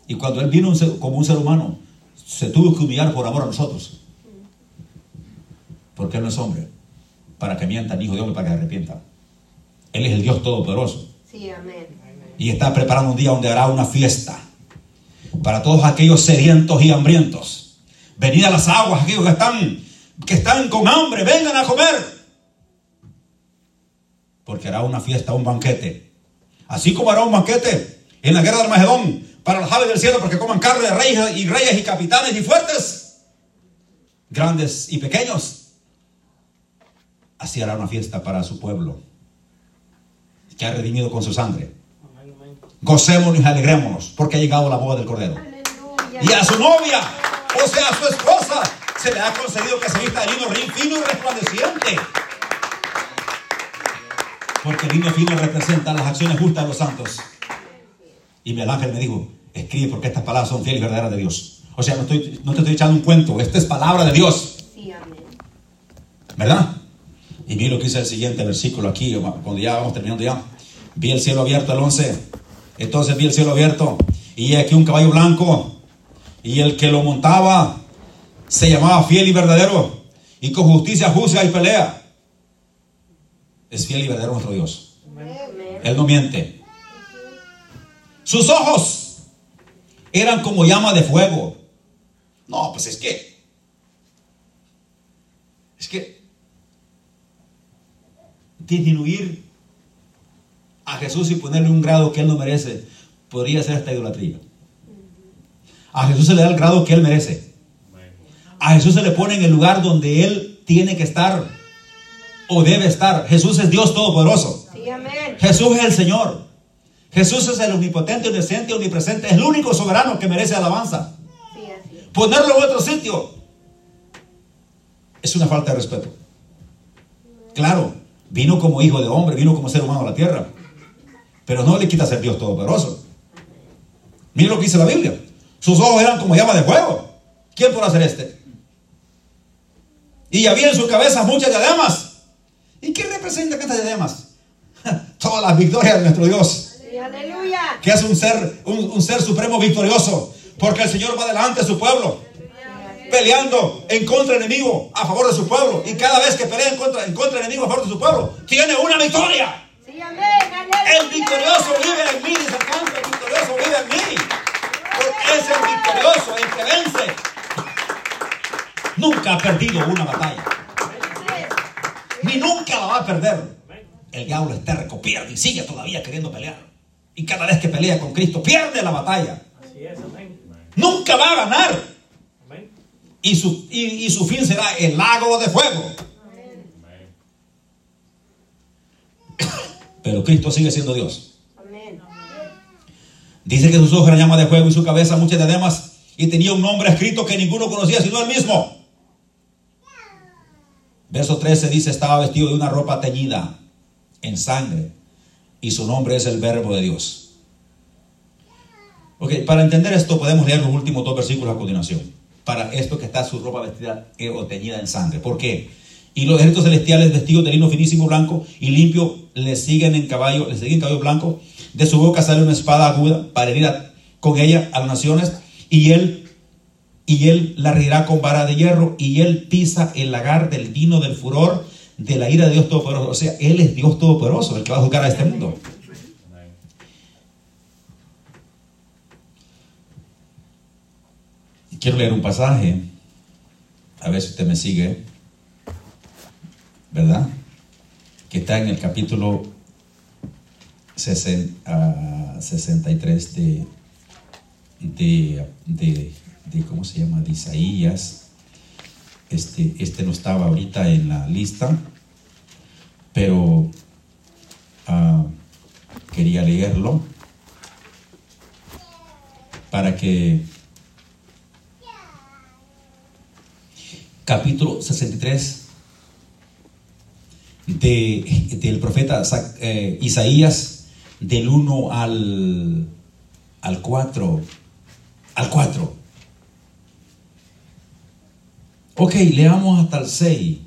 Y cuando Él vino un ser- como un ser humano, se tuvo que humillar por amor a nosotros. Porque Él no es hombre, para que mienta, ni hijo de hombre, para que se arrepienta. Él es el Dios Todopoderoso. Sí, amén. Y está preparando un día donde hará una fiesta para todos aquellos sedientos y hambrientos. Venid a las aguas, aquellos que están, que están con hambre, vengan a comer. Porque hará una fiesta, un banquete. Así como hará un banquete en la guerra de Armagedón para las aves del cielo, porque coman carne de reyes y reyes y capitanes y fuertes, grandes y pequeños. Así hará una fiesta para su pueblo, que ha redimido con su sangre. Gocémonos y alegrémonos, porque ha llegado la boda del Cordero. Aleluya. Y a su novia, o sea, a su esposa, se le ha concedido que se vista de lino fino y resplandeciente. Porque el lino fino representa las acciones justas de los santos. Y el ángel me dijo, escribe porque estas palabras son fieles y verdaderas de Dios. O sea, no, estoy, no te estoy echando un cuento, esta es palabra de Dios. Sí, amén. ¿Verdad? Y vi lo que dice el siguiente versículo aquí, cuando ya vamos terminando ya. Vi el cielo abierto, el 11. Entonces vi el cielo abierto y aquí un caballo blanco y el que lo montaba se llamaba fiel y verdadero y con justicia juzga y pelea. Es fiel y verdadero nuestro Dios. Amén. Él no miente. Sus ojos eran como llama de fuego. No, pues es que. Es que. Disminuir a Jesús y ponerle un grado que él no merece podría ser esta idolatría. A Jesús se le da el grado que Él merece. A Jesús se le pone en el lugar donde Él tiene que estar o debe estar. Jesús es Dios Todopoderoso. Sí, amén. Jesús es el Señor. Jesús es el omnipotente, omnisciente, omnipresente. Es el único soberano que merece alabanza. Sí, así es. Ponerlo en otro sitio es una falta de respeto. Claro, vino como hijo de hombre, vino como ser humano a la tierra. Pero no le quita ser Dios Todopoderoso. Mira lo que dice la Biblia. Sus ojos eran como llama de fuego. ¿Quién podrá hacer este? Y había en su cabeza muchas diademas. ¿Y qué representa estas diademas? <laughs> Todas las victorias de nuestro Dios aleluya. que es un ser, un, un ser supremo victorioso, porque el Señor va delante de su pueblo, peleando en contra enemigo, a favor de su pueblo, y cada vez que pelea en contra, en contra enemigo, a favor de su pueblo, tiene una victoria. Sí, amén. Aleluya. El victorioso vive en mí, dice el victorioso vive en mí, porque es el victorioso, el que vence. Nunca ha perdido una batalla, ni nunca la va a perder. El diablo es terco, pierde y sigue todavía queriendo pelear. Y cada vez que pelea con Cristo, pierde la batalla. Así es, amén. Nunca va a ganar. Amén. Y su, y, y su fin será el lago de fuego. <coughs> Pero Cristo sigue siendo Dios. Amén. Dice que sus ojos eran llama de fuego y su cabeza muchas diademas. Y tenía un nombre escrito que ninguno conocía sino él mismo. Verso 13 dice, estaba vestido de una ropa teñida en sangre. Y su nombre es el verbo de Dios. Ok, para entender esto podemos leer los últimos dos versículos a continuación. Para esto que está su ropa vestida eh, o teñida en sangre. ¿Por qué? Y los ejércitos celestiales vestidos de lino finísimo blanco y limpio le siguen en caballo, le siguen en caballo blanco. De su boca sale una espada aguda para herir con ella a las naciones. Y él, y él la regirá con vara de hierro. Y él pisa el lagar del vino del furor de la ira de Dios Todopoderoso. O sea, él es Dios Todopoderoso, el que va a juzgar a este mundo. Quiero leer un pasaje, a ver si usted me sigue, ¿verdad? Que está en el capítulo 60, ah, 63 de, de, de, de- ¿cómo se llama? De Isaías. Este, este no estaba ahorita en la lista, pero ah, quería leerlo para que capítulo 63 de, del profeta eh, Isaías del 1 al, al 4 al 4 ok leamos hasta el 6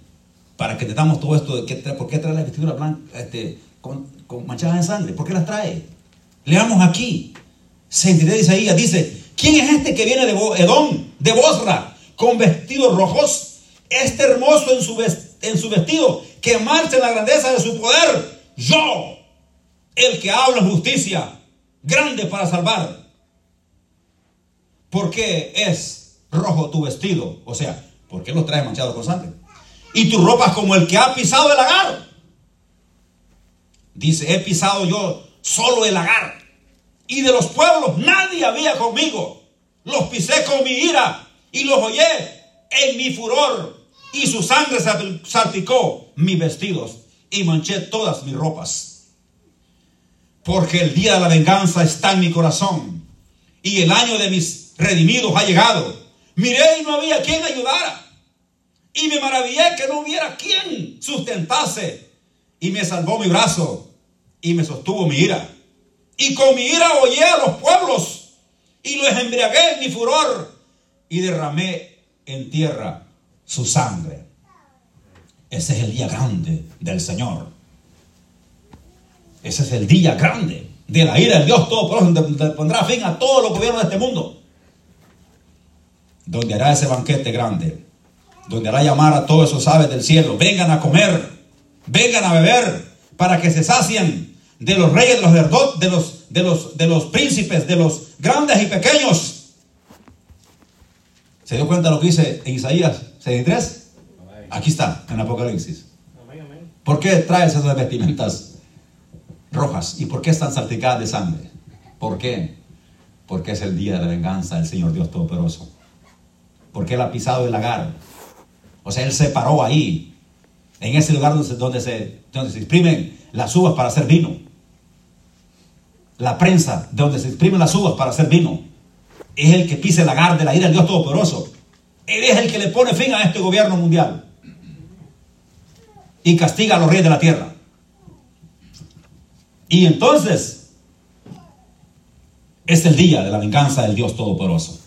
para que entendamos todo esto de que por qué trae la vestidura blanca este, con, manchadas en sangre ¿por qué las trae? leamos aquí 63 de Isaías dice ¿quién es este que viene de Edom de Bosra con vestidos rojos este hermoso en su, vestido, que marcha en la grandeza de su poder. Yo, el que habla justicia, grande para salvar. ¿Por qué es rojo tu vestido? O sea, ¿por qué los traes manchados con sangre? Y tu ropa es como el que ha pisado el lagar. Dice, he pisado yo solo el lagar. Y de los pueblos nadie había conmigo. Los pisé con mi ira y los hollé en mi furor. Y su sangre sal- salpicó mis vestidos y manché todas mis ropas. Porque el día de la venganza está en mi corazón. Y el año de mis redimidos ha llegado. Miré y no había quien ayudara. Y me maravillé que no hubiera quien sustentase. Y me salvó mi brazo. Y me sostuvo mi ira. Y con mi ira hollé a los pueblos. Y los embriagué en mi furor. Y derramé en tierra su sangre. Ese es el día grande del Señor. Ese es el día grande de la ira del Dios Todopoderoso, donde pondrá fin a todos los gobiernos de este mundo. Donde hará ese banquete grande. Donde hará llamar a todos esos aves del cielo. Vengan a comer. Vengan a beber. Para que se sacien de los reyes, de los de los, de los, de los príncipes, de los grandes y pequeños. ¿Se dio cuenta lo que dice en Isaías 63? Aquí está, en Apocalipsis. ¿Por qué traes esas vestimentas rojas? ¿Y por qué están salpicadas de sangre? ¿Por qué? Porque es el día de la venganza del Señor Dios Todopoderoso. Porque Él ha pisado el lagar. O sea, Él se paró ahí, en ese lugar donde se, donde se, exprimen las uvas para hacer vino. La prensa, de donde se exprimen las uvas para hacer vino. Es el que pisa el lagar de la ira del Dios Todopoderoso. Él es el que le pone fin a este gobierno mundial. Y castiga a los reyes de la tierra. Y entonces es el día de la venganza del Dios Todopoderoso.